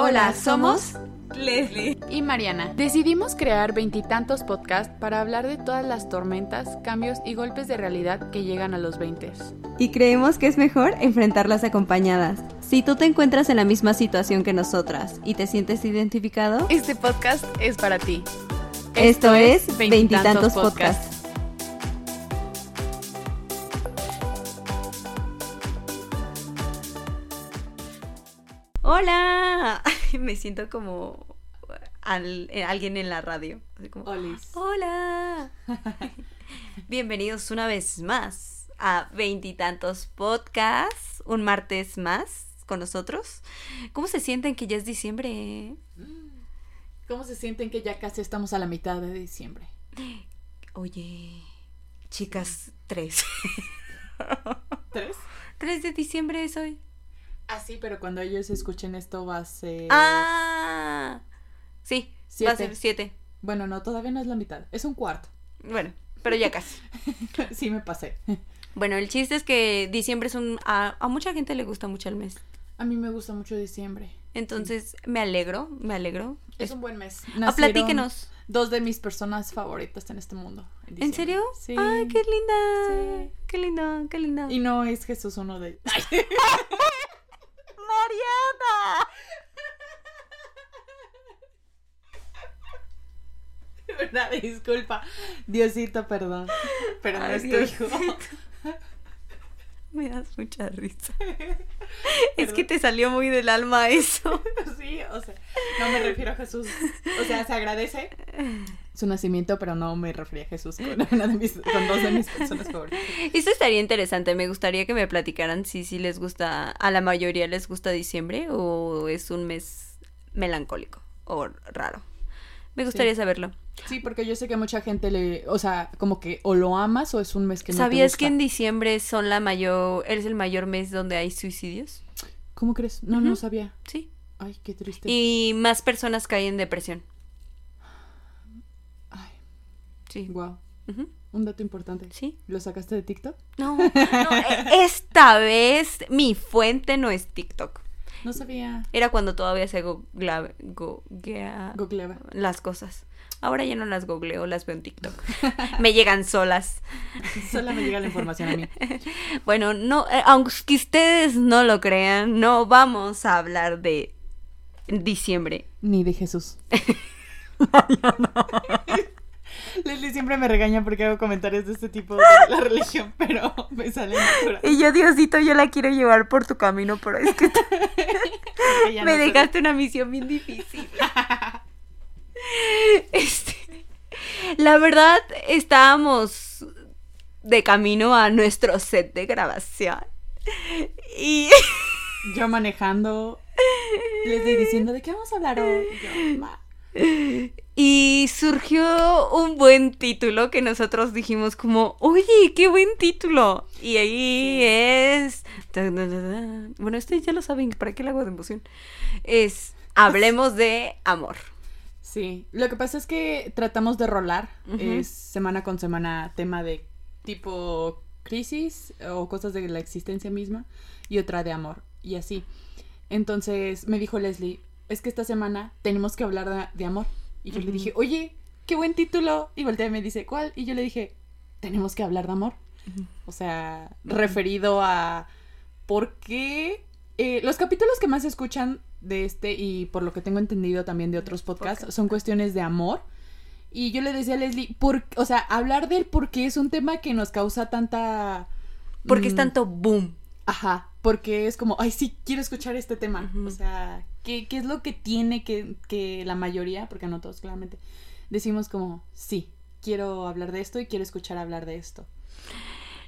Hola, somos Leslie y Mariana. Decidimos crear veintitantos podcasts para hablar de todas las tormentas, cambios y golpes de realidad que llegan a los 20. Y creemos que es mejor enfrentarlas acompañadas. Si tú te encuentras en la misma situación que nosotras y te sientes identificado, este podcast es para ti. Esto, es Veintitantos Podcasts. Hola, me siento como al- eh, alguien en la radio. Así como, Hola. Bienvenidos una vez más a Veintitantos Podcasts, un martes más con nosotros. ¿Cómo se sienten que ya es diciembre? ¿Cómo se sienten que ya casi estamos a la mitad de diciembre? Oye, chicas, tres. ¿Tres? 3 de diciembre es hoy. Ah, sí, pero cuando ellos escuchen esto va a ser... Ah, sí, va a Siete. ser siete. Bueno, no, todavía no es la mitad. Es un cuarto. Bueno, pero ya casi. sí, me pasé. Bueno, el chiste es que diciembre es un... A, a mucha gente le gusta mucho el mes. A mí me gusta mucho diciembre. Entonces, me alegro, me alegro. Es un buen mes. Ah, Nacieron platíquenos. Dos de mis personas favoritas en este mundo. ¿En serio? Sí. Ay, qué linda. Sí. Qué linda, qué linda. Y no es Jesús uno de ellos. Mariana. Una disculpa. Diosito, perdón. Pero no Ay, es tu Diosito. hijo. Me das mucha risa. es que te salió muy del alma eso. Sí, o sea, no me refiero a Jesús. O sea, se agradece su nacimiento, pero no me refería a Jesús con, una de mis, con dos de mis personas favoritas. Eso estaría interesante. Me gustaría que me platicaran si sí les gusta, a la mayoría les gusta diciembre o es un mes melancólico o raro. Me gustaría saberlo. Sí, porque yo sé que mucha gente le, o sea, como que o lo amas o es un mes que no te ¿Sabías gusta. que en diciembre son la mayor, es el mayor mes donde hay suicidios? ¿Cómo crees? No, no sabía. Sí. Ay, qué triste. Y más personas caen en depresión. Ay, Sí. wow. Un dato importante. Sí. ¿Lo sacaste de TikTok? No, no, e- esta vez mi fuente no es TikTok. No sabía. Era cuando todavía se Googleaba. las cosas. Ahora ya no las googleo, las veo en TikTok. Me llegan solas. Solo me llega la información a mí. Bueno, no, eh, aunque ustedes no lo crean, no vamos a hablar de diciembre. Ni de Jesús. Leslie siempre me regaña porque hago comentarios de este tipo de la religión, pero me sale natural. Y yo, Diosito, yo la quiero llevar por tu camino, pero es que me no dejaste una misión bien difícil. Este, la verdad, estábamos de camino a nuestro set de grabación. Y Yo manejando, Leslie diciendo, ¿de qué vamos a hablar hoy? Y yo, "Ma". Y surgió un buen título que nosotros dijimos como, oye, qué buen título. Y ahí es... Bueno, este ya lo saben, ¿para qué le hago de emoción? Es Hablemos de amor. Sí, lo que pasa es que tratamos de rolar, es semana con semana tema de tipo crisis o cosas de la existencia misma y otra de amor y así. Entonces me dijo Leslie, es que esta semana tenemos que hablar de, de amor. Y yo le dije, oye, qué buen título. Y voltea y me dice, ¿cuál? Y yo le dije, tenemos que hablar de amor. O sea, referido a por qué eh, los capítulos que más se escuchan de este y por lo que tengo entendido también de otros podcasts Podcast. son cuestiones de amor. Y yo le decía a Leslie, por, o sea, hablar de él porque es un tema que nos causa tanta... Porque es mm, tanto boom. Ajá, porque es como, ay, sí, quiero escuchar este tema. O sea, ¿qué, qué es lo que tiene que, que la mayoría, porque no todos claramente, decimos como, sí, quiero hablar de esto y quiero escuchar hablar de esto.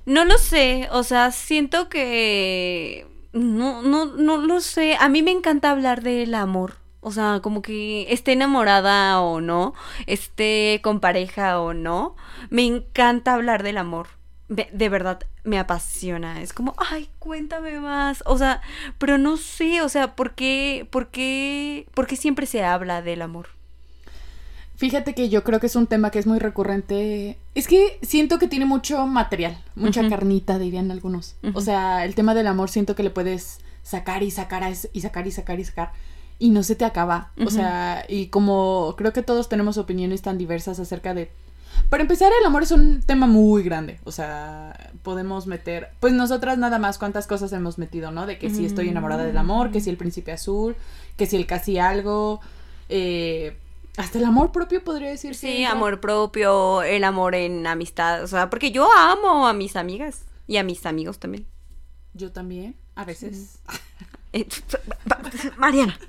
No lo sé, o sea, siento que... No, no, no lo sé. A mí me encanta hablar del amor. O sea, como que esté enamorada o no, esté con pareja o no, me encanta hablar del amor. De, verdad, me apasiona. Es como, ay, cuéntame más. O sea, pero no sé, o sea, ¿por qué, por qué, por qué siempre se habla del amor? Fíjate que yo creo que es un tema que es muy recurrente. Es que siento que tiene mucho material, mucha carnita, dirían algunos. O sea, el tema del amor siento que le puedes sacar y sacar a y sacar y sacar y sacar. y no se te acaba. O sea, y como creo que todos tenemos opiniones tan diversas acerca de... Para empezar, el amor es un tema muy grande. O sea, podemos meter... Pues nosotras nada más cuántas cosas hemos metido, ¿no? De que si estoy enamorada del amor, que si el príncipe azul, que si el casi algo. Eh, hasta el amor propio podría decir. Sí, amor propio, el amor en amistad. O sea, porque yo amo a mis amigas y a mis amigos también. Yo también, a veces. Eh, Mariana.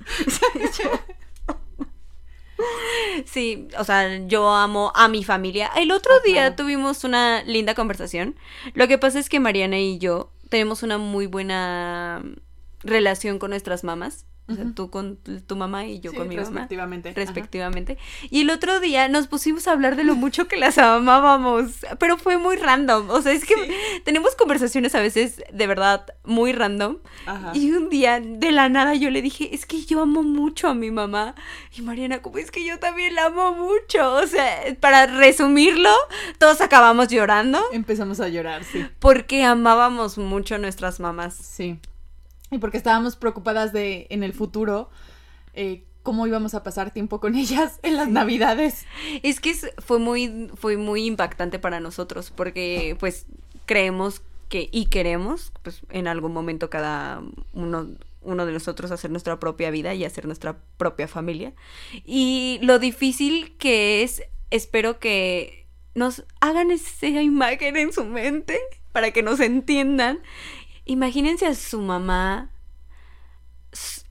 Sí, o sea, yo amo a mi familia. El otro día tuvimos una linda conversación. Lo que pasa es que Mariana y yo tenemos una muy buena relación con nuestras mamás. O sea, tú con tu mamá y yo con mi mamá. Respectivamente. Respectivamente. Y el otro día nos pusimos a hablar de lo mucho que las amábamos, pero fue muy random. O sea, es que tenemos conversaciones a veces de verdad muy random. Y un día, de la nada, yo le dije, es que yo amo mucho a mi mamá. Y Mariana, como es que yo también la amo mucho. O sea, para resumirlo, todos acabamos llorando. Empezamos a llorar, sí. Porque amábamos mucho a nuestras mamás. Sí y porque estábamos preocupadas de en el futuro eh, cómo íbamos a pasar tiempo con ellas en las navidades. Es que fue muy, fue muy impactante para nosotros porque pues creemos que y queremos pues en algún momento cada uno uno de nosotros hacer nuestra propia vida y hacer nuestra propia familia. Y lo difícil que es, espero que nos hagan esa imagen en su mente para que nos entiendan Imagínense a su mamá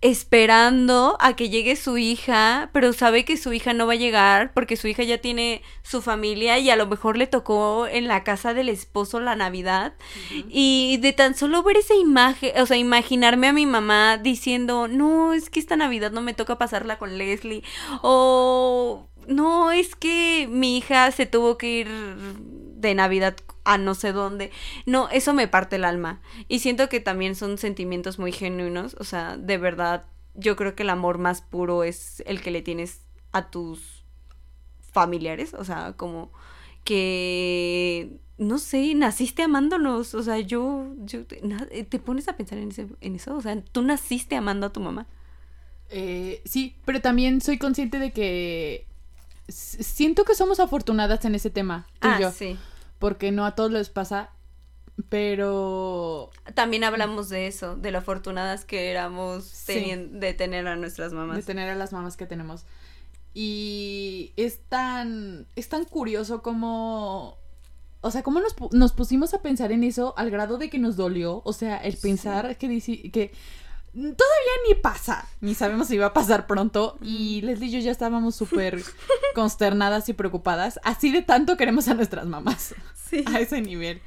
esperando a que llegue su hija, pero sabe que su hija no va a llegar porque su hija ya tiene su familia y a lo mejor le tocó en la casa del esposo la Navidad. Y de tan solo ver esa imagen, o sea, imaginarme a mi mamá diciendo, no, es que esta Navidad no me toca pasarla con Leslie. O no, es que mi hija se tuvo que ir de Navidad a no sé dónde. No, eso me parte el alma. Y siento que también son sentimientos muy genuinos. O sea, de verdad, yo creo que el amor más puro es el que le tienes a tus familiares. O sea, como que, no sé, naciste amándonos. O sea, yo, yo te, pones a pensar en, en eso. O sea, tú naciste amando a tu mamá. Eh, sí, pero también soy consciente de que siento que somos afortunadas en ese tema. ah, sí porque no a todos les pasa, pero... También hablamos de eso, de lo afortunadas que éramos de tener a nuestras mamás. De tener a las mamás que tenemos. Y es tan, es tan curioso como... O sea, cómo nos, nos pusimos a pensar en eso al grado de que nos dolió. O sea, el pensar que, dice, que todavía ni pasa, ni sabemos si va a pasar pronto. Y Leslie y yo ya estábamos súper consternadas y preocupadas. Así de tanto queremos a nuestras mamás. Sí. A ese nivel.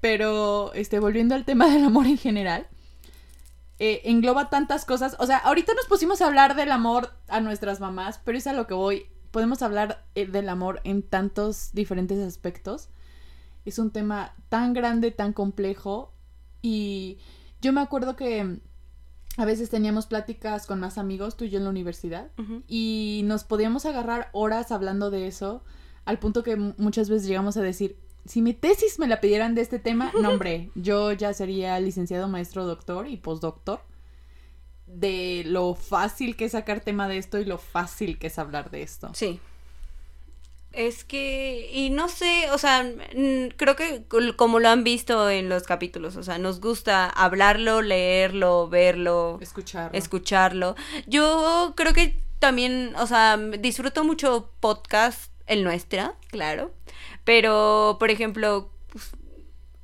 Pero, este, volviendo al tema del amor en general, eh, engloba tantas cosas. O sea, ahorita nos pusimos a hablar del amor a nuestras mamás, pero es a lo que voy. Podemos hablar eh, del amor en tantos diferentes aspectos. Es un tema tan grande, tan complejo. Y yo me acuerdo que a veces teníamos pláticas con más amigos, tú y yo en la universidad, y nos podíamos agarrar horas hablando de eso, al punto que muchas veces llegamos a decir, si mi tesis me la pidieran de este tema, no hombre, yo ya sería licenciado, maestro, doctor y postdoctor, de lo fácil que es sacar tema de esto y lo fácil que es hablar de esto. Sí. Es que, y no sé, o sea, creo que como lo han visto en los capítulos, o sea, nos gusta hablarlo, leerlo, verlo, escucharlo. escucharlo. Yo creo que también, o sea, disfruto mucho podcast, el nuestra, claro, pero, por ejemplo, pues,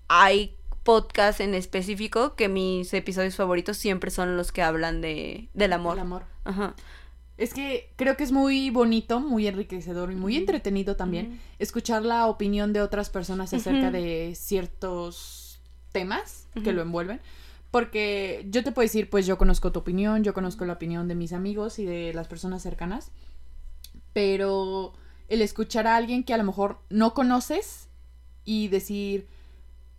hay podcasts en específico que mis episodios favoritos siempre son los que hablan de, del amor. El amor. Ajá. Es que creo que es muy bonito, muy enriquecedor y muy entretenido también escuchar la opinión de otras personas acerca de ciertos temas que lo envuelven. Porque yo te puedo decir, pues yo conozco tu opinión, yo conozco la opinión de mis amigos y de las personas cercanas. Pero el escuchar a alguien que a lo mejor no conoces y decir,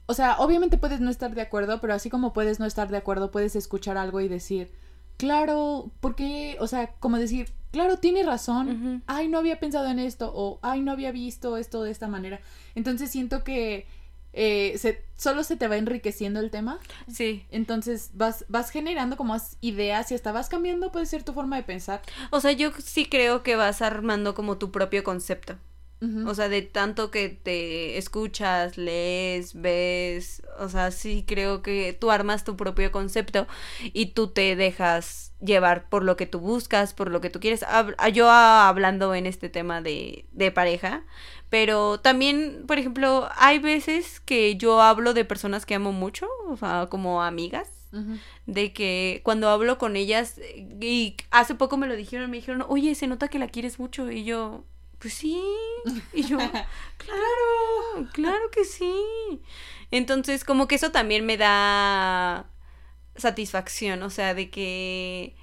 o sea, obviamente puedes no estar de acuerdo, pero así como puedes no estar de acuerdo, puedes escuchar algo y decir, claro, porque, o sea, como decir, claro, tiene razón, ay, no había pensado en esto, o ay, no había visto esto de esta manera. Entonces siento que eh, se, solo se te va enriqueciendo el tema. Sí. Entonces vas, vas generando como as- ideas y hasta vas cambiando, puede ser tu forma de pensar. O sea, yo sí creo que vas armando como tu propio concepto. O sea, de tanto que te escuchas, lees, ves, o sea, sí creo que tú armas tu propio concepto y tú te dejas llevar por lo que tú buscas, por lo que tú quieres. Hab- yo ah, hablando en este tema de, de pareja, pero también, por ejemplo, hay veces que yo hablo de personas que amo mucho, o sea, como amigas de que cuando hablo con ellas eh, y hace poco me lo dijeron, me dijeron, oye, se nota que la quieres mucho y yo, pues sí, y yo, claro, claro que sí. Entonces, como que eso también me da satisfacción, o sea, de que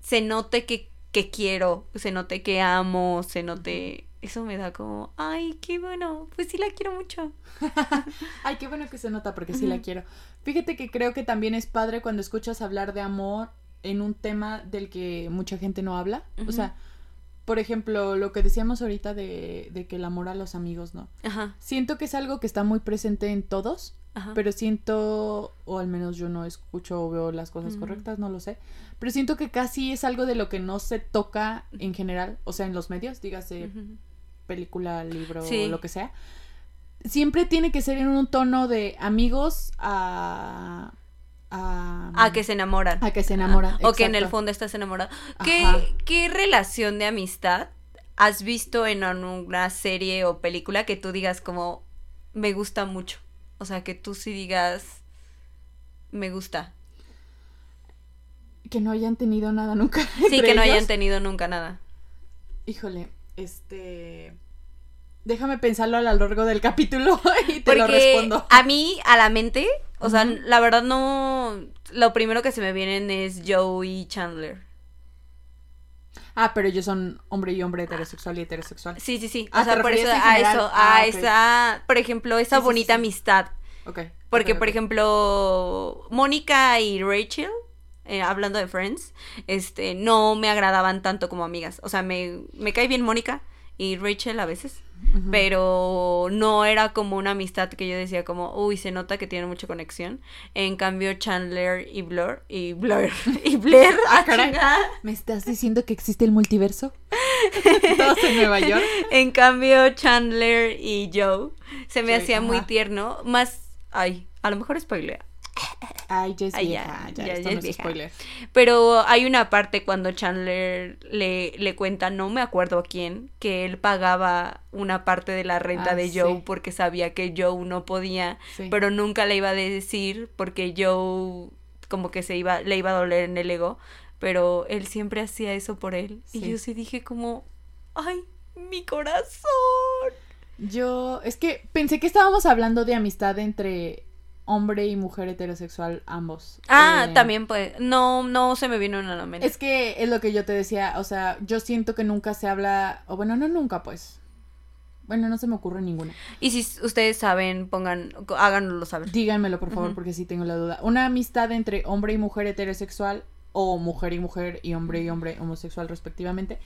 se note que, que quiero, se note que amo, se note... Eso me da como, ay, qué bueno, pues sí la quiero mucho. Ay, qué bueno que se nota porque sí la quiero. Fíjate que creo que también es padre cuando escuchas hablar de amor en un tema del que mucha gente no habla. O sea, por ejemplo, lo que decíamos ahorita de, de que el amor a los amigos, ¿no? Ajá, Siento que es algo que está muy presente en todos, ajá. pero siento, o al menos yo no escucho o veo las cosas Ujú. correctas, no lo sé, pero siento que casi es algo de lo que no se toca en general, o sea, en los medios, dígase Ujú. película, libro, Sí. lo que sea. Siempre tiene que ser en un tono de amigos a... a, A que se enamoran. a que se enamoran. O que en el fondo estás enamorado. ¿Qué, ¿Qué relación de amistad has visto en una serie o película que tú digas como me gusta mucho? O sea, que tú sí digas me gusta. Que no hayan tenido nada nunca. Sí, que no hayan tenido nunca nada. Híjole, este... Déjame pensarlo a lo largo del capítulo y te Porque lo respondo. a mí, a la mente, o sea, la verdad no... Lo primero que se me vienen es Joe y Chandler. Ah, pero ellos son hombre y hombre, heterosexual y heterosexual. Sí, sí, sí. O Ah, sea, ¿te por eso, a eso, Ah, a esa, por ejemplo, esa Sí, sí, sí, bonita sí. amistad. Ok. Porque, por ejemplo, Mónica y Rachel, eh, hablando de Friends, este, no me agradaban tanto como amigas. O sea, me, me cae bien Mónica y Rachel a veces, Pero no era como una amistad que yo decía como, uy, se nota que tienen mucha conexión. En cambio, Chandler y Blur, y Blur, y Blair, Ah, ah. ¿Me estás diciendo que existe el multiverso? Todos en Nueva York. En cambio, Chandler y Joe se me hacía muy tierno, más, ay, a lo mejor spoilea. Ay, ya es Ay, vieja. ya, Ya, ya, esto ya no es es vieja. spoiler. Pero hay una parte cuando Chandler le, le cuenta, no me acuerdo a quién, que él pagaba una parte de la renta Ah, de sí. Joe porque sabía que Joe no podía, Sí. pero nunca le iba a decir porque Joe como que se iba, le iba a doler en el ego, pero él siempre hacía eso por él. Y yo sí dije como, ay, mi corazón. Yo, es que pensé que estábamos hablando de amistad entre hombre y mujer heterosexual ambos. Ah, Eh, también pues, no, no se me vino en la mente. Es que es lo que yo te decía, o sea, yo siento que nunca se habla, o bueno, no nunca pues. Bueno, no se me ocurre ninguna. Y si ustedes saben, pongan, háganoslo saber. Díganmelo, por favor, porque sí tengo la duda. Una amistad entre hombre y mujer heterosexual o mujer y mujer y hombre y hombre homosexual respectivamente.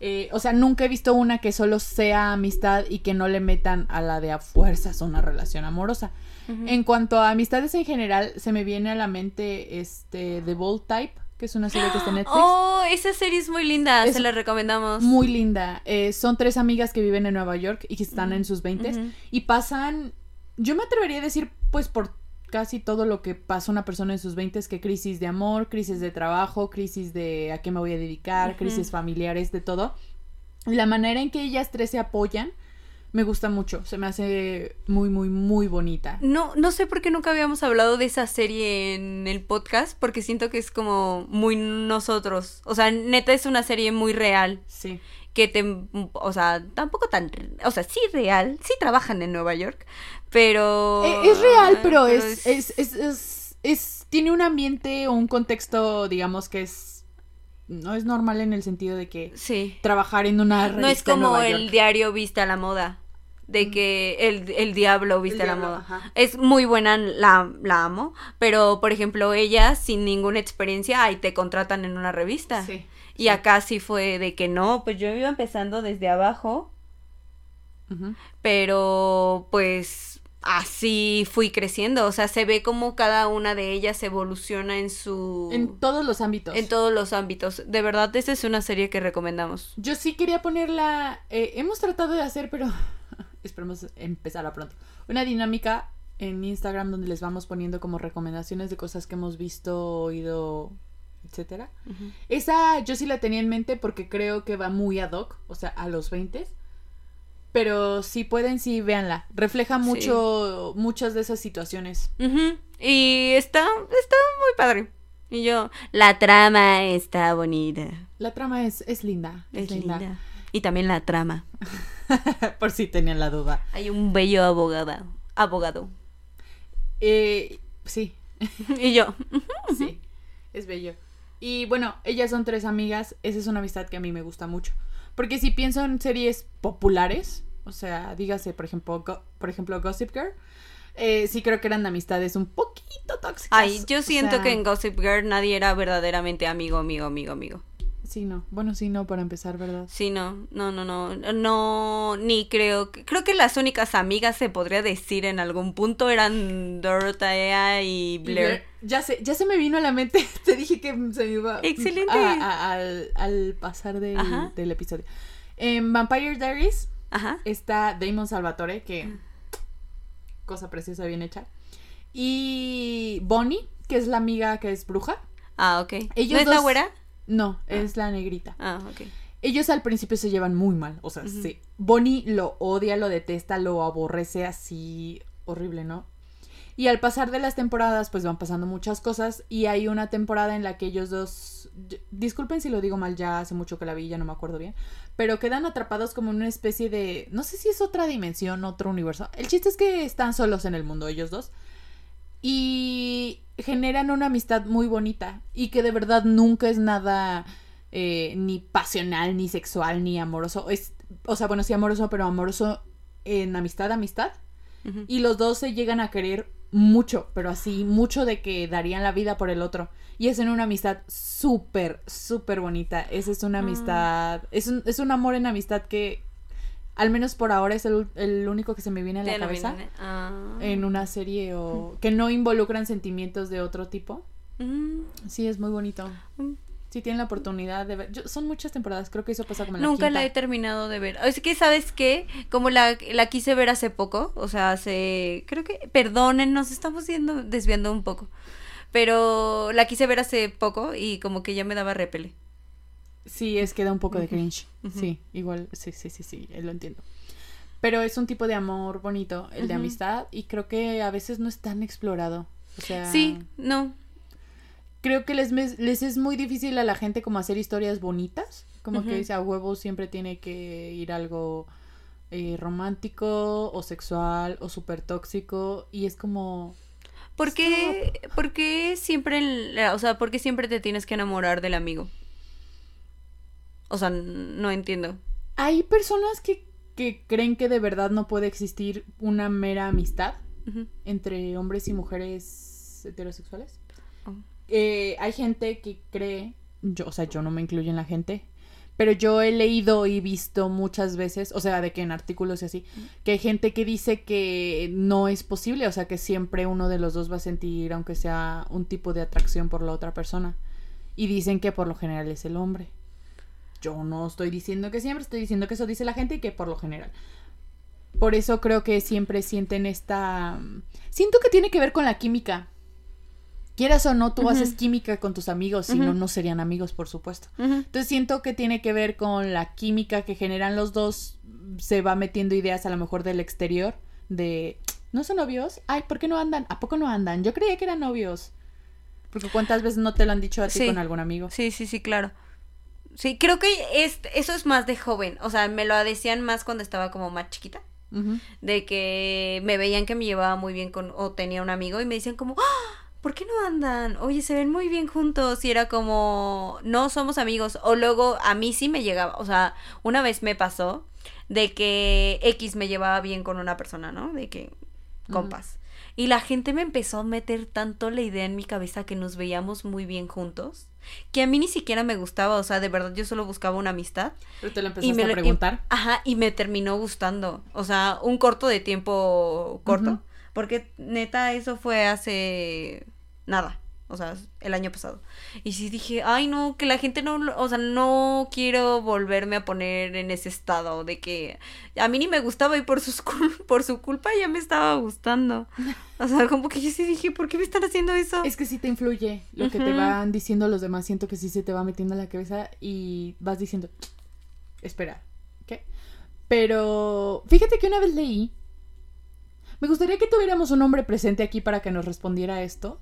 Eh, o sea, nunca he visto una que solo sea amistad y que no le metan a la de a fuerzas una relación amorosa. En cuanto a amistades en general, se me viene a la mente este The Bold Type, que es una serie que está en Netflix. Oh, esa serie es muy linda, Es se la recomendamos. Muy linda. Eh, son tres amigas que viven en Nueva York y que están en sus veintes. Ujú. Y pasan, yo me atrevería a decir, pues por casi todo lo que pasa una persona en sus veintes, que crisis de amor, crisis de trabajo, crisis de a qué me voy a dedicar, crisis familiares, de todo. Y la manera en que ellas tres se apoyan me gusta mucho. Se me hace muy, muy, muy bonita. No, no sé por qué nunca habíamos hablado de esa serie en el podcast, porque siento que es como muy nosotros. O sea, neta es una serie muy real. Sí. Que te. O sea, tampoco tan. O sea, sí real. Sí trabajan en Nueva York. Pero. Eh, Es real, pero, es, es, es, es, es- Tiene un ambiente o un contexto, digamos, que es. No es normal en el sentido de que Sí. trabajar en una No es revista en como el diario Vista a la Moda. De que el, el diablo viste El la moda. ajá. Es muy buena, la, la amo. Pero, por ejemplo, ella, sin ninguna experiencia, ahí te contratan en una revista. Sí. Y acá sí fue de que no, pues yo iba empezando desde abajo, Ujú. pero pues así fui creciendo. O sea, se ve como cada una de ellas evoluciona en su. En todos los ámbitos. En todos los ámbitos. De verdad, esta es una serie que recomendamos. Yo sí quería ponerla. eh, hemos tratado de hacer, pero esperemos empezarla pronto. Una dinámica en Instagram donde les vamos poniendo como recomendaciones de cosas que hemos visto, oído, etcétera. Esa yo sí la tenía en mente porque creo que va muy ad hoc, o sea, a los 20. Pero si pueden, sí, véanla. Refleja mucho, muchas de esas situaciones. Y está, está muy padre. Y yo, la trama está bonita. La trama es, es linda. Es linda. Y también la trama. Por si tenían la duda. Hay un bello abogado. Abogado. Eh, sí, Y yo, sí, es bello. Y bueno, ellas son tres amigas. Esa es una amistad que a mí me gusta mucho. Porque si pienso en series populares, o sea, dígase, por ejemplo, Go- por ejemplo Gossip Girl, eh, sí creo que eran amistades un poquito tóxicas. ay, yo o siento sea, que en Gossip Girl nadie era verdaderamente amigo, amigo, amigo, amigo. Sí, no. Bueno, sí, no, para empezar, ¿verdad? Sí, no, no, no, no, no, ni creo que, creo que las únicas amigas se podría decir en algún punto eran Dorothea y Blair. Ya sé, ya se me vino a la mente. Te dije que se me iba Excelente. a- a- al, al pasar del, del episodio. En Vampire Diaries Ajá. está Damon Salvatore, que cosa preciosa bien hecha. Y Bonnie, que es la amiga que es bruja. Ah, ok. Ellos ¿No es la dos- güera? No, es la negrita. Ah, ok. Ellos al principio se llevan muy mal, o sea, sí. Bonnie lo odia, lo detesta, lo aborrece así horrible, ¿no? Y al pasar de las temporadas, pues van pasando muchas cosas y hay una temporada en la que ellos dos, disculpen si lo digo mal, ya hace mucho que la vi, ya no me acuerdo bien, pero quedan atrapados como en una especie de, no sé si es otra dimensión, otro universo. El chiste es que están solos en el mundo ellos dos y generan una amistad muy bonita y que de verdad nunca es nada eh, ni pasional, ni sexual, ni amoroso. Es, o sea, bueno, sí amoroso, pero amoroso en amistad, amistad. Y los dos se llegan a querer mucho, pero así, mucho de que darían la vida por el otro. Y es en una amistad súper, súper bonita. Esa es una Ah. amistad, es un, es un amor en amistad que, al menos por ahora, es el, el único que se me viene a la cabeza ah. en una serie o que no involucran sentimientos de otro tipo. Mm, Sí, es muy bonito. mm. Si tienen la oportunidad de ver. yo- son muchas temporadas, creo que eso pasa como en la Nunca la he terminado de ver. Es que, ¿sabes qué? Como la, la quise ver hace poco, o sea, hace... Creo que... Perdonen, nos estamos yendo, desviando un poco. Pero la quise ver hace poco y como que ya me daba repele. Sí, es que da un poco de cringe. Sí, igual, sí, sí, sí, sí, lo entiendo. Pero es un tipo de amor bonito, el de amistad, y creo que a veces no es tan explorado. O sea, Sí, no. creo que les, es muy difícil a la gente como hacer historias bonitas. Como que dice, a huevo siempre tiene que ir algo eh, romántico o sexual o súper tóxico. Y es como... ¿Por qué, por qué siempre, el- o sea, por qué siempre te tienes que enamorar del amigo? O sea, no entiendo. Hay personas que, que creen que de verdad no puede existir una mera amistad entre hombres y mujeres heterosexuales. Oh. Eh, hay gente que cree, yo, o sea, yo no me incluyo en la gente, pero yo he leído y visto muchas veces, o sea, de que en artículos y así, que hay gente que dice que no es posible, o sea, que siempre uno de los dos va a sentir, aunque sea un tipo de atracción por la otra persona. Y dicen que por lo general es el hombre. Yo no estoy diciendo que siempre, estoy diciendo que eso dice la gente y que por lo general. Por eso creo que siempre sienten esta... Siento que tiene que ver con la química. Quieras o no, tú haces química con tus amigos, si no, no serían amigos, por supuesto. Entonces siento que tiene que ver con la química que generan los dos. Se va metiendo ideas a lo mejor del exterior de, ¿no son novios? Ay, ¿por qué no andan? ¿A poco no andan? Yo creía que eran novios. Porque cuántas veces no te lo han dicho a ti Sí. con algún amigo. Sí, sí, sí, claro. Sí, creo que es, eso es más de joven. O sea, me lo decían más cuando estaba como más chiquita. De que me veían que me llevaba muy bien con, o tenía un amigo y me decían como, ¡Ah! ¿por qué no andan? Oye, se ven muy bien juntos. Y era como, no somos amigos. O luego a mí sí me llegaba, o sea, una vez me pasó de que X me llevaba bien con una persona, ¿no? De que compas. Y la gente me empezó a meter tanto la idea en mi cabeza que nos veíamos muy bien juntos, que a mí ni siquiera me gustaba, o sea, de verdad yo solo buscaba una amistad. Pero te lo Y me a y- preguntar. ajá, y me terminó gustando. O sea, un corto de tiempo corto. Porque neta, eso fue hace nada. O sea, el año pasado. Y sí dije, ay no, que la gente no, o sea, no quiero volverme a poner en ese estado de que a mí ni me gustaba y por, sus por su culpa ya me estaba gustando. O sea, como que yo sí dije, ¿por qué me están haciendo eso? Es que sí te influye lo que te van diciendo los demás. Siento que sí se te va metiendo en la cabeza y vas diciendo, espera, ¿qué? Pero fíjate que una vez leí, me gustaría que tuviéramos un hombre presente aquí para que nos respondiera esto.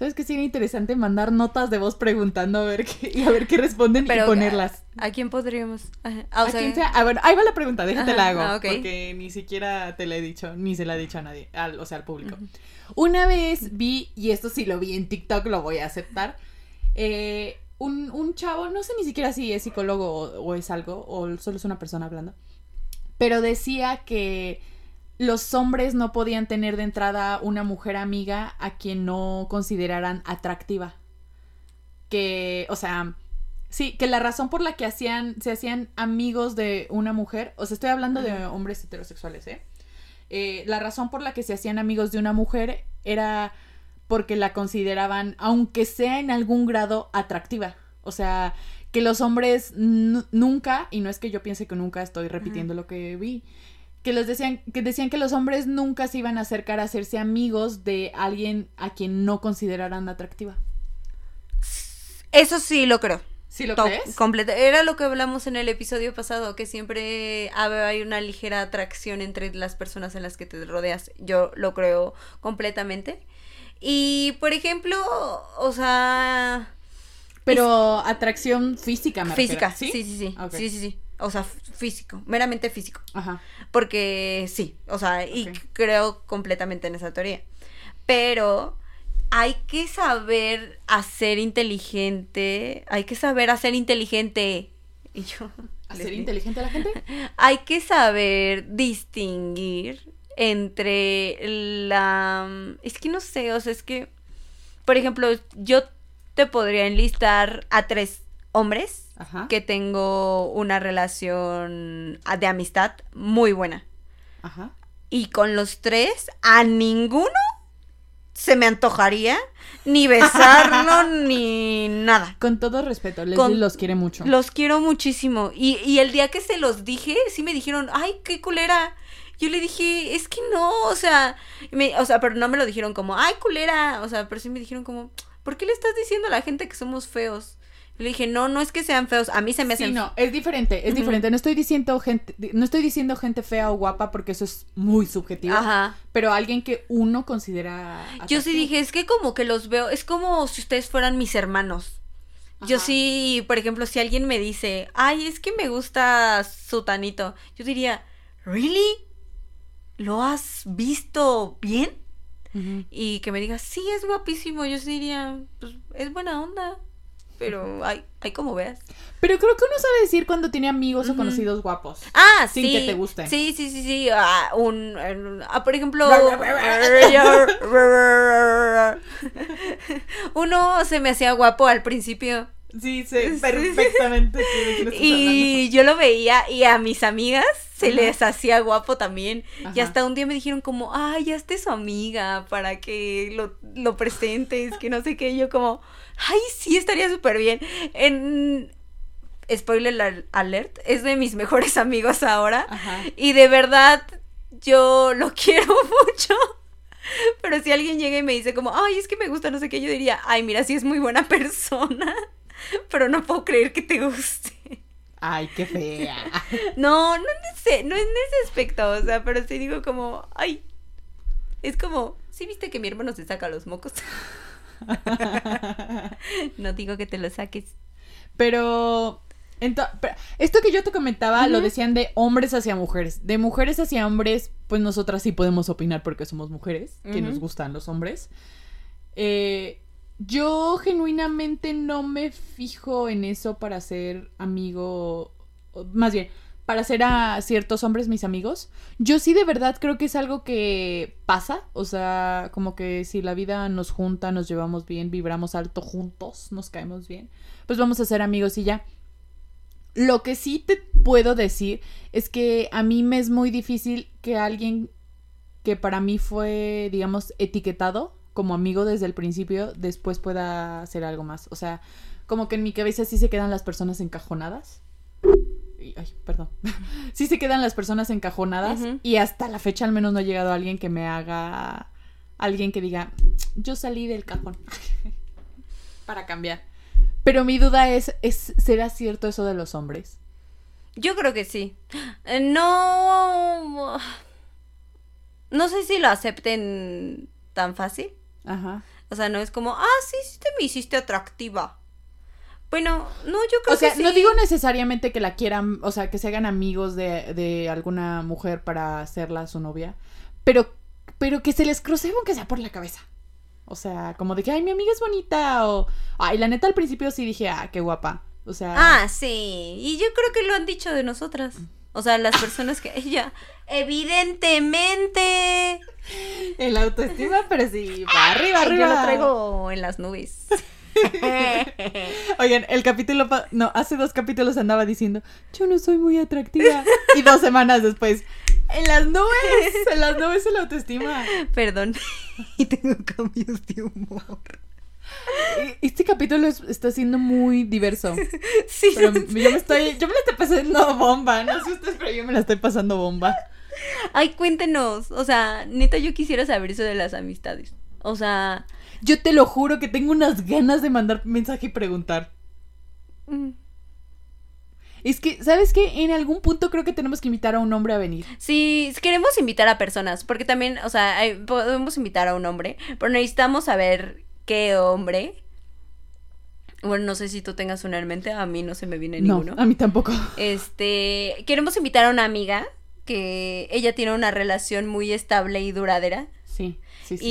¿Sabes qué sería interesante? Mandar notas de voz preguntando a ver qué, y a ver qué responden y ponerlas. ¿A quién podríamos? Ah, ¿A, quién sea? A ver, ahí va la pregunta, déjate la hago. Ah, porque ni siquiera te la he dicho, ni se la he dicho a nadie, o sea, al público. Una vez vi, y esto sí lo vi en TikTok, lo voy a aceptar. Eh, un, un, chavo, no sé ni siquiera si es psicólogo o es algo, o solo es una persona hablando, pero decía que los hombres no podían tener de entrada una mujer amiga a quien no consideraran atractiva. Que, o sea, sí, que la razón por la que hacían, se hacían amigos de una mujer, o sea, estoy hablando de hombres heterosexuales, ¿eh? ¿eh? La razón por la que se hacían amigos de una mujer era porque la consideraban, aunque sea en algún grado, atractiva. O sea, que los hombres nunca, y no es que yo piense que nunca estoy repitiendo lo que vi, que los decían que decían que los hombres nunca se iban a acercar a hacerse amigos de alguien a quien no consideraran atractiva. Eso sí lo creo. ¿Sí lo crees? Era lo que hablamos en el episodio pasado, que siempre hay una ligera atracción entre las personas en las que te rodeas. Yo lo creo completamente. Y, por ejemplo, o sea... Pero atracción física, me Física, ¿sí? Sí, sí, sí. Sí, sí, sí o sea, físico, meramente físico. Ajá. Porque sí, o sea, y creo completamente en esa teoría. Pero hay que saber hacer inteligente, hay que saber hacer inteligente. Y yo. ¿Hacer inteligente a la gente? Hay que saber distinguir entre la. Es que no sé, o sea, es que. Por ejemplo, yo te podría enlistar a tres hombres que tengo una relación de amistad muy buena. Ajá. Y con los tres, a ninguno se me antojaría ni besarlo ni nada. Con todo respeto, Leslie los quiere mucho. Los quiero muchísimo. Y, y el día que se los dije, sí me dijeron, ay, qué culera. Yo le dije, es que no, o sea, me, o sea, pero no me lo dijeron como, ay, culera. O sea, pero sí me dijeron como, ¿por qué le estás diciendo a la gente que somos feos? Le dije, no, no es que sean feos, a mí se me hacen... Sí, no, es diferente, es diferente. No estoy diciendo gente, no estoy diciendo gente fea o guapa porque eso es muy subjetivo. Ajá. Pero alguien que uno considera... Yo sí dije, es que como que los veo, es como si ustedes fueran mis hermanos. Yo sí, por ejemplo, si alguien me dice, ay, es que me gusta Sutanito, yo diría, ¿really? ¿Lo has visto bien? Y que me diga, sí, es guapísimo, yo sí diría, pues es buena onda pero hay, hay como veas. Pero creo que uno sabe decir cuando tiene amigos o conocidos guapos. Ah, sin sí. que te gusten. Sí, sí, sí, sí. Ah, un, ah, por ejemplo. uno se me hacía guapo al principio. Sí, sí, perfectamente. y yo lo veía y a mis amigas se les hacía guapo también. Y hasta un día me dijeron como, ay, ya esté su amiga para que lo, lo presentes, que no sé qué. yo como, ay, sí, estaría súper bien. En spoiler alert, es de mis mejores amigos ahora. Y de verdad, yo lo quiero mucho. Pero si alguien llega y me dice como, ay, es que me gusta, no sé qué, yo diría, ay, mira, sí es muy buena persona. Pero no puedo creer que te guste. Ay, qué fea. No, no, sé, no es en ese aspecto, o sea, pero sí digo como, ay, es como, ¿sí viste que mi hermano se saca los mocos? no digo que te lo saques. Pero, esto que yo te comentaba lo decían de hombres hacia mujeres. De mujeres hacia hombres, pues nosotras sí podemos opinar porque somos mujeres, que nos gustan los hombres. Eh, yo genuinamente no me fijo en eso para ser amigo, más bien, para ser a ciertos hombres mis amigos. Yo sí de verdad creo que es algo que pasa, o sea, como que si la vida nos junta, nos llevamos bien, vibramos alto juntos, nos caemos bien, pues vamos a ser amigos y ya. Lo que sí te puedo decir es que a mí me es muy difícil que alguien que para mí fue, digamos, etiquetado como amigo desde el principio, después pueda hacer algo más. O sea, como que en mi cabeza sí se quedan las personas encajonadas. Ay, perdón. sí se quedan las personas encajonadas y hasta la fecha al menos no ha llegado alguien que me haga, alguien que diga, yo salí del cajón para cambiar. Pero mi duda es, es, ¿será cierto eso de los hombres? Yo creo que sí. Eh, No. No sé si lo acepten tan fácil. Ajá. O sea, no es como, ah, sí, sí te me hiciste atractiva. Bueno, no, yo creo O sea, que sí. no digo necesariamente que la quieran, o sea, que se hagan amigos de, de alguna mujer para hacerla su novia, pero, pero que se les cruce aunque sea por la cabeza. O sea, como de que, ay, mi amiga es bonita, o, ay, la neta al principio sí dije, ah, qué guapa. O sea, Ah, sí. Y yo creo que lo han dicho de nosotras. O sea, las personas que ella. Evidentemente. el autoestima, pero sí, va arriba, arriba. Yo lo traigo en las nubes. Oigan, el capítulo, no, hace dos capítulos andaba diciendo, yo no soy muy atractiva. Y dos semanas después, en las nubes, en las nubes el autoestima. Perdón. Y tengo cambios de humor. Este capítulo es- está siendo muy diverso. Sí. Pero yo me estoy, yo me la estoy pasando bomba. No sé ustedes, pero yo me la estoy pasando bomba. Ay, cuéntenos. O sea, neta, yo quisiera saber eso de las amistades. O sea. Yo te lo juro que tengo unas ganas de mandar mensaje y preguntar. mm, Es que, ¿sabes qué? En algún punto creo que tenemos que invitar a un hombre a venir. Sí, queremos invitar a personas, porque también, o sea, podemos invitar a un hombre, pero necesitamos saber qué hombre. Bueno, no sé si tú tengas una en mente, a mí no se me viene No, ninguno. a mí tampoco. Este, queremos invitar a una amiga que ella tiene una relación muy estable y duradera Sí, sí, sí. sí.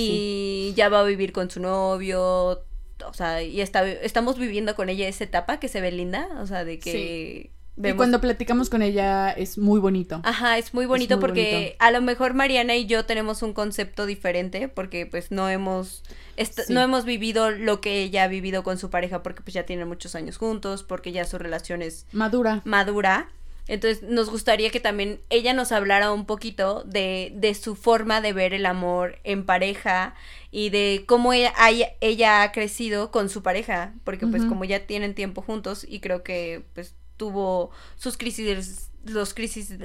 y ya va a vivir con su novio, o sea, y está, estamos viviendo con ella esa etapa que se ve linda, o sea, de que vemos- cuando platicamos con ella es muy bonito. Ajá, es muy bonito muy porque bonito. a lo mejor Mariana y yo tenemos un concepto diferente porque pues no hemos Sí. no hemos vivido lo que ella ha vivido con su pareja porque pues ya tienen muchos años juntos, porque ya su relación es Madura. madura. Entonces nos gustaría que también ella nos hablara un poquito de, de su forma de ver el amor en pareja y de cómo ella, ella ha crecido con su pareja, porque pues como ya tienen tiempo juntos y creo que pues tuvo sus crisis, los crisis,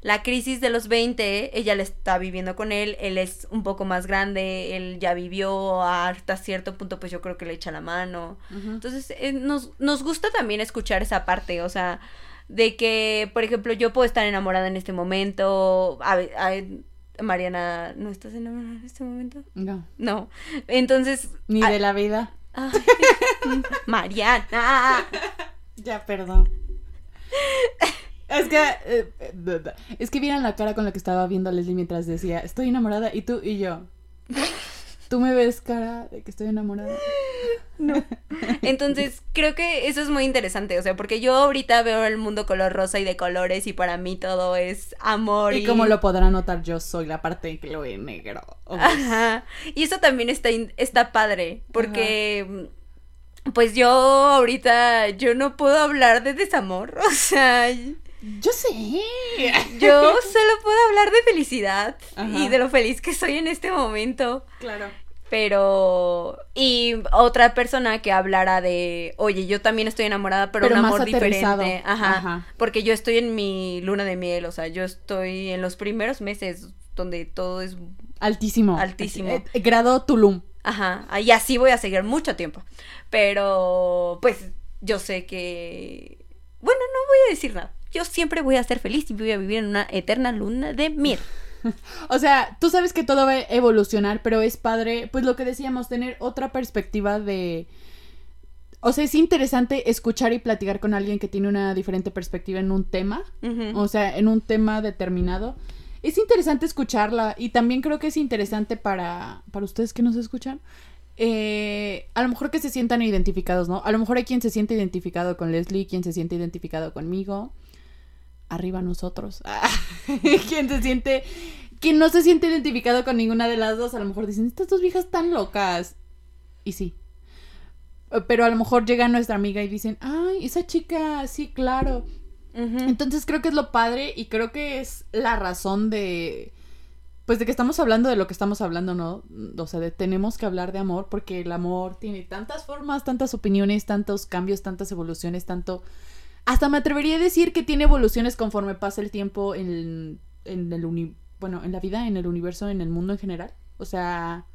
la crisis de los 20, ella la está viviendo con él, él es un poco más grande, él ya vivió hasta cierto punto, pues yo creo que le echa la mano. Entonces, eh, nos, nos gusta también escuchar esa parte, o sea, de que, por ejemplo, yo puedo estar enamorada en este momento. A, a- Mariana, ¿no estás enamorada en este momento? No, No. Entonces. ni a- de la vida. Ay, Mariana. Ya, perdón. Es que, eh, es que vieran la cara con la que estaba viendo a Leslie mientras decía, estoy enamorada, y tú y yo. ¿Tú me ves cara de que estoy enamorada? Entonces, creo que eso es muy interesante, o sea, porque yo ahorita veo el mundo color rosa y de colores y para mí todo es amor. Y como lo podrán notar, yo soy la parte que lo ve negro. Ajá. Y eso también está, está padre, porque pues yo ahorita yo no puedo hablar de desamor, o sea, Yo sé. yo solo puedo hablar de felicidad Ajá. y de lo feliz que soy en este momento. Claro. Pero. Y otra persona que hablara de. Oye, yo también estoy enamorada, pero, Pero un amor aterrizado. diferente. Ajá, Ajá. Porque yo estoy en mi luna de miel. O sea, yo estoy en los primeros meses donde todo es. Altísimo. Altísimo. Eh, eh, grado Tulum. Ajá. Y así voy a seguir mucho tiempo. Pero. Pues yo sé que. Bueno, no voy a decir nada. Yo siempre voy a ser feliz y voy a vivir en una eterna luna de miel. O sea, tú sabes que todo va a evolucionar, pero es padre, pues lo que decíamos, tener otra perspectiva de... O sea, es interesante escuchar y platicar con alguien que tiene una diferente perspectiva en un tema, o sea, en un tema determinado. Es interesante escucharla y también creo que es interesante para, para ustedes que nos escuchan. eh, a lo mejor que se sientan identificados, ¿no? A lo mejor hay quien se siente identificado con Leslie, quien se siente identificado conmigo. Arriba nosotros. quien se siente. Quien no se siente identificado con ninguna de las dos, a lo mejor dicen, estas dos viejas tan locas. Y sí. Pero a lo mejor llega nuestra amiga y dicen, ay, esa chica, sí, claro. Entonces creo que es lo padre y creo que es la razón de pues de que estamos hablando de lo que estamos hablando, ¿no? O sea, de tenemos que hablar de amor porque el amor tiene tantas formas, tantas opiniones, tantos cambios, tantas evoluciones, tanto... Hasta me atrevería a decir que tiene evoluciones conforme pasa el tiempo en, en el uni... bueno, en la vida, en el universo, en el mundo en general. O sea,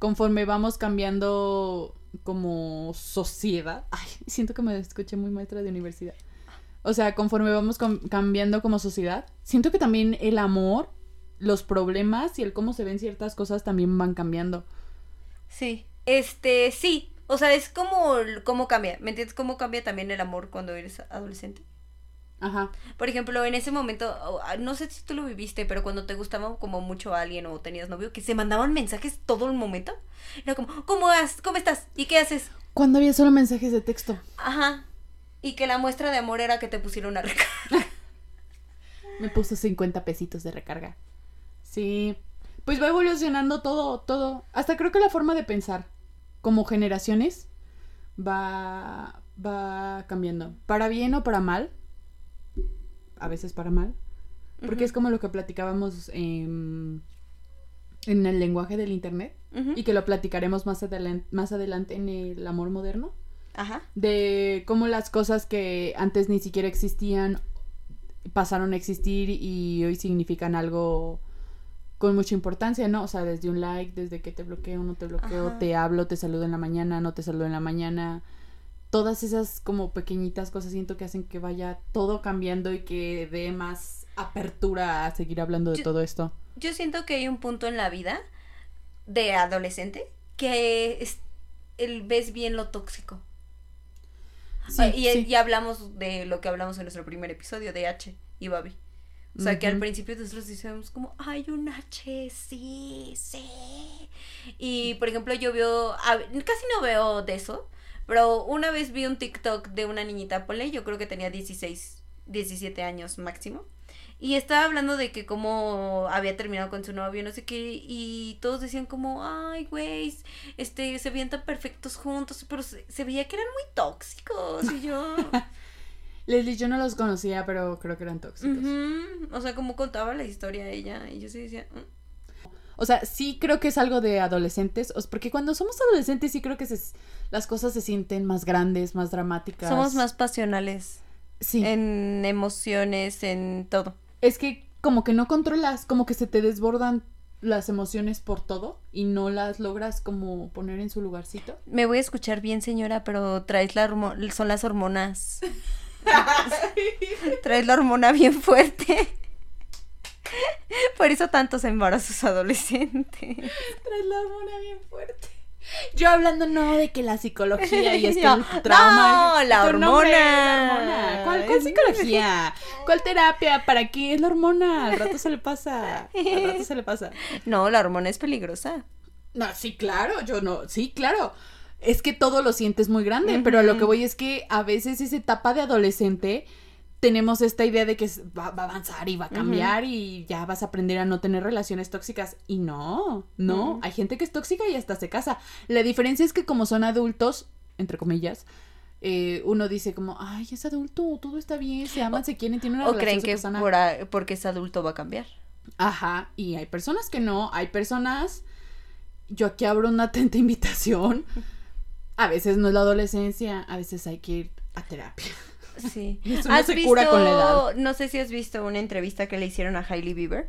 conforme vamos cambiando como sociedad. Ay, siento que me escuché muy maestra de universidad. O sea, conforme vamos cambiando como sociedad, siento que también el amor los problemas y el cómo se ven ciertas cosas también van cambiando. Sí, este, sí, o sea, es como cómo cambia, ¿me entiendes? ¿Cómo cambia también el amor cuando eres adolescente? Ajá. Por ejemplo, en ese momento, no sé si tú lo viviste, pero cuando te gustaba como mucho a alguien o tenías novio, que se mandaban mensajes todo el momento. Era como, ¿cómo vas? ¿Cómo estás? ¿Y qué haces? Cuando había solo mensajes de texto. Ajá. Y que la muestra de amor era que te pusieron una recarga. Me puso 50 pesitos de recarga. Sí. Pues va evolucionando todo, todo. Hasta creo que la forma de pensar, como generaciones, va, va cambiando. Para bien o para mal. A veces para mal. Porque es como lo que platicábamos en, en el lenguaje del Internet. Y que lo platicaremos más, más adelante en el amor moderno. Ajá. De cómo las cosas que antes ni siquiera existían pasaron a existir y hoy significan algo con mucha importancia, ¿no? O sea, desde un like, desde que te bloqueo, no te bloqueo, te hablo, te saludo en la mañana, no te saludo en la mañana. Todas esas como pequeñitas cosas siento que hacen que vaya todo cambiando y que dé más apertura a seguir hablando de todo esto. Yo siento que hay un punto en la vida de adolescente que es, el, ves bien lo tóxico. Sí, y, ya hablamos de lo que hablamos en nuestro primer episodio de H y Babi. O sea, que al principio nosotros decíamos como, hay un H, sí, sí. Y, por ejemplo, yo veo, casi no veo de eso, pero una vez vi un TikTok de una niñita, Pole, yo creo que tenía 16, 17 años máximo. Y estaba hablando de que como había terminado con su novio, no sé qué, y todos decían como, ay, güey, este, se veían tan perfectos juntos, pero se, se veía que eran muy tóxicos, y yo... Leslie, yo no los conocía, pero creo que eran tóxicos. O sea, como contaba la historia ella, y yo sí decía... Mm". O sea, sí creo que es algo de adolescentes, porque cuando somos adolescentes sí creo que las cosas se sienten más grandes, más dramáticas. Somos más pasionales. Sí. En emociones, en todo. Es que como que no controlas, como que se te desbordan las emociones por todo y no las logras como poner en su lugarcito. Me voy a escuchar bien, señora, pero traes la son las hormonas. Traes la hormona bien fuerte. Por eso tantos embarazos adolescentes. Traes la hormona bien fuerte. Yo hablando no de que la psicología y este el trauma. No, la hormona. ¿Cuál, psicología? ¿Cuál terapia? ¿Para qué es la hormona? Al rato se le pasa. Al rato se le pasa. No, la hormona es peligrosa. No, sí, claro, yo no, sí, claro es que todo lo sientes muy grande, pero a lo que voy es que a veces esa etapa de adolescente tenemos esta idea de que va, a avanzar y va a cambiar y ya vas a aprender a no tener relaciones tóxicas. Y no, no, hay gente que es tóxica y hasta se casa. La diferencia es que como son adultos, entre comillas, eh, uno dice como, ay, es adulto, todo está bien, se aman, se quieren, tienen una o creen que por porque es adulto va a cambiar. Ajá, y hay personas que no, hay personas, yo aquí abro una atenta invitación a veces no es la adolescencia, a veces hay que ir a terapia. Sí. Eso no se cura con la edad. No sé si has visto una entrevista que le hicieron a Hailey Bieber.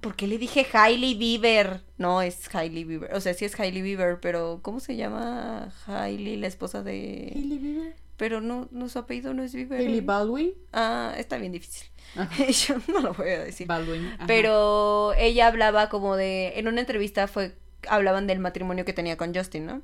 ¿Por qué le dije Hailey Bieber? No, es Hailey Bieber. O sea, sí es Hailey Bieber, pero ¿cómo se llama Hailey, la esposa de... Hailey Bieber. Pero no, no su apellido no es Bieber. Hailey Baldwin. Ah, está bien difícil. Yo no lo voy a decir. Baldwin. Pero ella hablaba como de... En una entrevista fue... Hablaban del matrimonio que tenía con Justin, ¿no?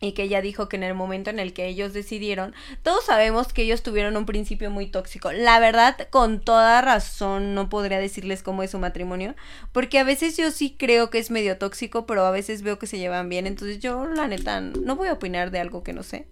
Y que ella dijo que en el momento en el que ellos decidieron, todos sabemos que ellos tuvieron un principio muy tóxico. La verdad, con toda razón, no podría decirles cómo es su matrimonio, porque a veces yo sí creo que es medio tóxico, pero a veces veo que se llevan bien, entonces yo la neta no voy a opinar de algo que no sé.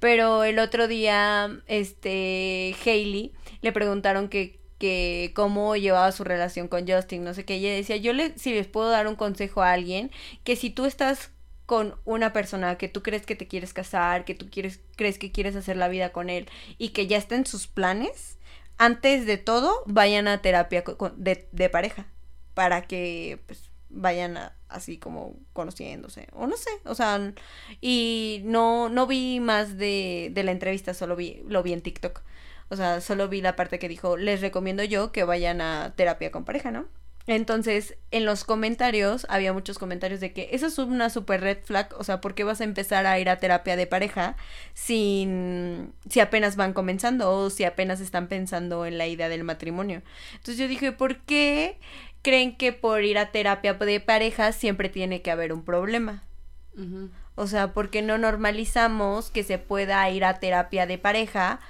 Pero el otro día, este, Hailey le preguntaron que que cómo llevaba su relación con Justin, no sé qué, ella decía, yo le, si les puedo dar un consejo a alguien, que si tú estás con una persona que tú crees que te quieres casar, que tú quieres, crees que quieres hacer la vida con él y que ya está en sus planes, antes de todo vayan a terapia de, pareja. para que pues vayan así como conociéndose o no sé, o sea, y no no vi más de, de la entrevista, solo vi lo vi en TikTok. O sea, solo vi la parte que dijo, les recomiendo yo que vayan a terapia con pareja, ¿no? Entonces, en los comentarios, había muchos comentarios de que eso es una super red flag, o sea, ¿por qué vas a empezar a ir a terapia de pareja sin, si apenas van comenzando o si apenas están pensando en la idea del matrimonio? Entonces yo dije, ¿por qué creen que por ir a terapia de pareja siempre tiene que haber un problema? O sea, porque no normalizamos que se pueda ir a terapia de pareja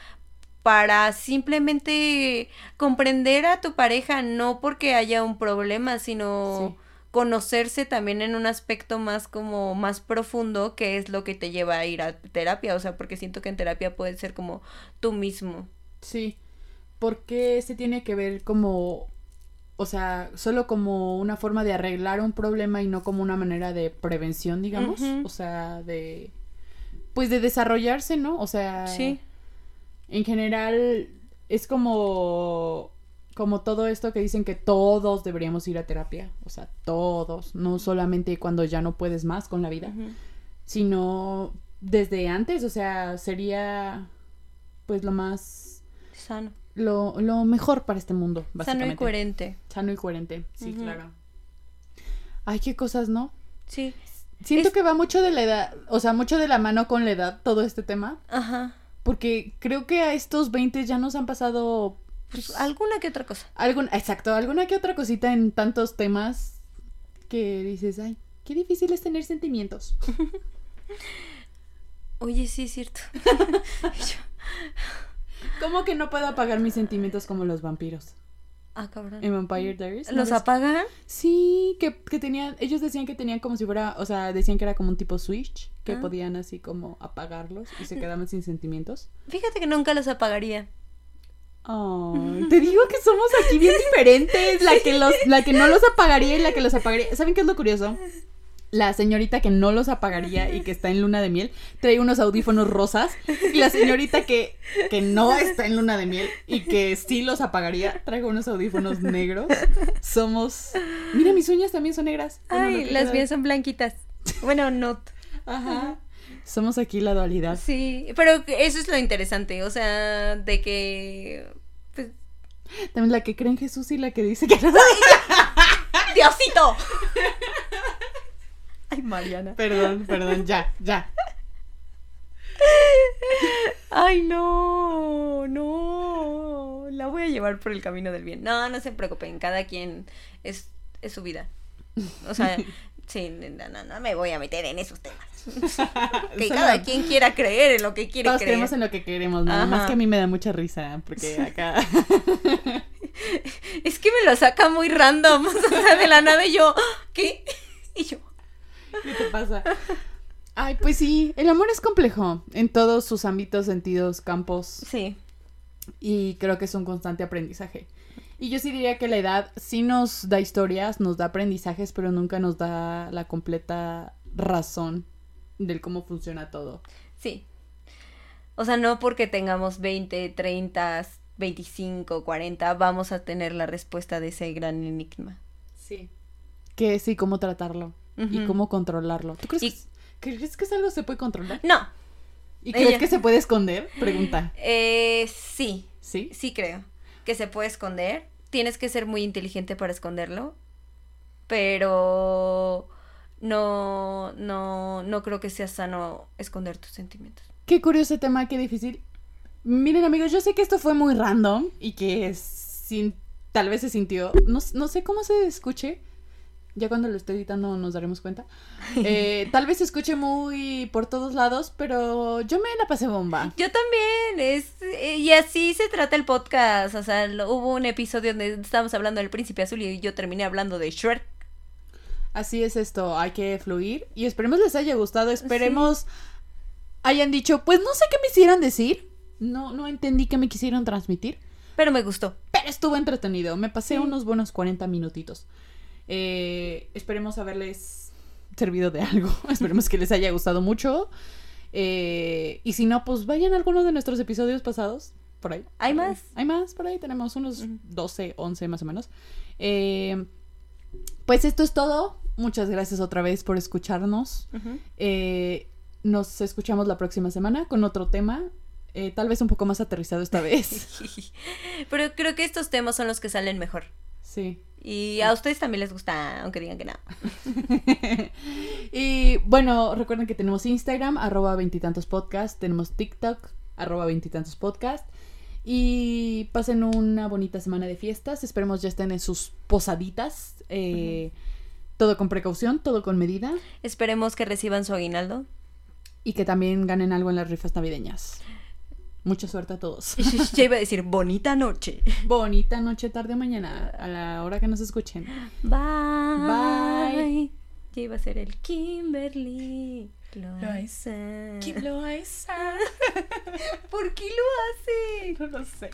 para simplemente comprender a tu pareja, no porque haya un problema, sino Sí. conocerse también en un aspecto más como más profundo, que es lo que te lleva a ir a terapia, o sea, porque siento que en terapia puedes ser como tú mismo. Sí. ¿Por qué se tiene que ver como, o sea, solo como una forma de arreglar un problema y no como una manera de prevención, digamos? O sea, de, pues de desarrollarse, ¿no? O sea, Sí. En general es como, como todo esto que dicen que todos deberíamos ir a terapia. O sea, todos, no solamente cuando ya no puedes más con la vida. Sino desde antes, o sea, sería pues lo más, Sano. lo, lo mejor para este mundo, básicamente. Sano y coherente. Sano y coherente, sí, claro. Ay, qué cosas, ¿no? Sí. Siento Es- que va mucho de la edad, o sea, mucho de la mano con la edad todo este tema, Ajá. Porque creo que a estos 20 ya nos han pasado Pues alguna que otra cosa. algún, exacto, alguna que otra cosita en tantos temas que dices, ay, qué difícil es tener sentimientos. Oye, sí es cierto. ¿Cómo que no puedo apagar mis sentimientos como los vampiros? Ah, cabrón. En Vampire Diaries. ¿no ¿Los apagan? Sí, que, que tenían, ellos decían que tenían como si fuera, o sea, decían que era como un tipo switch, que Ah. podían así como apagarlos y se quedaban sin sentimientos. Fíjate que nunca los apagaría. Ay, te digo que somos aquí bien diferentes, la que los, la que no los apagaría y la que los apagaría. ¿Saben qué es lo curioso? La señorita que no los apagaría y que está en luna de miel trae unos audífonos rosas y la señorita que, que no está en luna de miel y que sí los apagaría trae unos audífonos negros. Somos... Mira, mis uñas también son negras. Ay, las mías son blanquitas. Bueno, no. Ajá. Somos aquí la dualidad. Sí, pero eso es lo interesante, o sea, de que... Pues, También la que cree en Jesús y la que dice que no. ¡Diosito! Ay, Mariana. Perdón, perdón, ya, ya. Ay, no, no. La voy a llevar por el camino del bien. No, no se preocupen, cada quien es, es su vida. O sea, sí, no, no, no me voy a meter en esos temas. Que cada quien quiera creer en lo que quiere Todos creer. creemos en lo que queremos, nada más Ajá. que a mí me da mucha risa, porque acá... Es que me lo saca muy random, o sea, de la nada y yo, ¿qué? Y yo, ¿Qué te pasa? Ay, pues sí, el amor es complejo en todos sus ámbitos, sentidos, campos, sí, y creo que es un constante aprendizaje. Y yo sí diría que la edad sí nos da historias, nos da aprendizajes, pero nunca nos da la completa razón del cómo funciona todo. sí. O sea, no porque tengamos 20, 30, 25, 40, vamos a tener la respuesta de ese gran enigma. Sí. Que sí, cómo tratarlo y cómo controlarlo. ¿Tú crees, Y- que, es- crees que es algo que se puede controlar? No, ¿Y crees que se puede esconder? Pregunta. eh, sí, ¿Sí? sí creo que se puede esconder. Tienes que ser muy inteligente para esconderlo, pero no, no, no creo que sea sano esconder tus sentimientos. Qué curioso tema, qué difícil. Miren amigos, yo sé que esto fue muy random y que sin, tal vez se sintió, no, no sé cómo se escuche, ya cuando lo estoy editando nos daremos cuenta. Eh, tal vez se escuche muy por todos lados, pero yo me la pasé bomba. Yo también, es, eh, y así se trata el podcast, o sea, lo- hubo un episodio donde estábamos hablando del príncipe azul y yo terminé hablando de Shrek. Así es esto, hay que fluir y esperemos les haya gustado, esperemos hayan dicho, pues no sé qué me hicieron decir, no, no entendí qué me quisieron transmitir, Pero me gustó. pero estuvo entretenido, me pasé Sí. unos buenos 40 minutitos. Eh, esperemos haberles servido de algo, esperemos que les haya gustado mucho. Eh, y si no, pues vayan a alguno de nuestros episodios pasados, por ahí. ¿Hay Por ahí. más? Hay más, por ahí tenemos unos Ujú. 12, 11 más o menos. Eh, Pues esto es todo. Muchas gracias otra vez por escucharnos. Eh, nos escuchamos la próxima semana con otro tema. eh, tal vez un poco más aterrizado esta vez. Pero creo que estos temas son los que salen mejor. Sí. Y a ustedes también les gusta, aunque digan que no. y bueno, recuerden que tenemos Instagram, arroba veintitantos podcast, tenemos TikTok, arroba veintitantos podcast. Y pasen una bonita semana de fiestas. Esperemos ya estén en sus posaditas. eh, Todo con precaución, todo con medida. Esperemos que reciban su aguinaldo. Y que también ganen algo en las rifas navideñas. Mucha suerte a todos. Ya iba a decir bonita noche. Bonita noche, tarde o mañana, a la hora que nos escuchen. Bye. Bye. Ya iba a ser el Kimberly. Loaiza. Loaiza. ¿Por qué lo hace? No lo sé.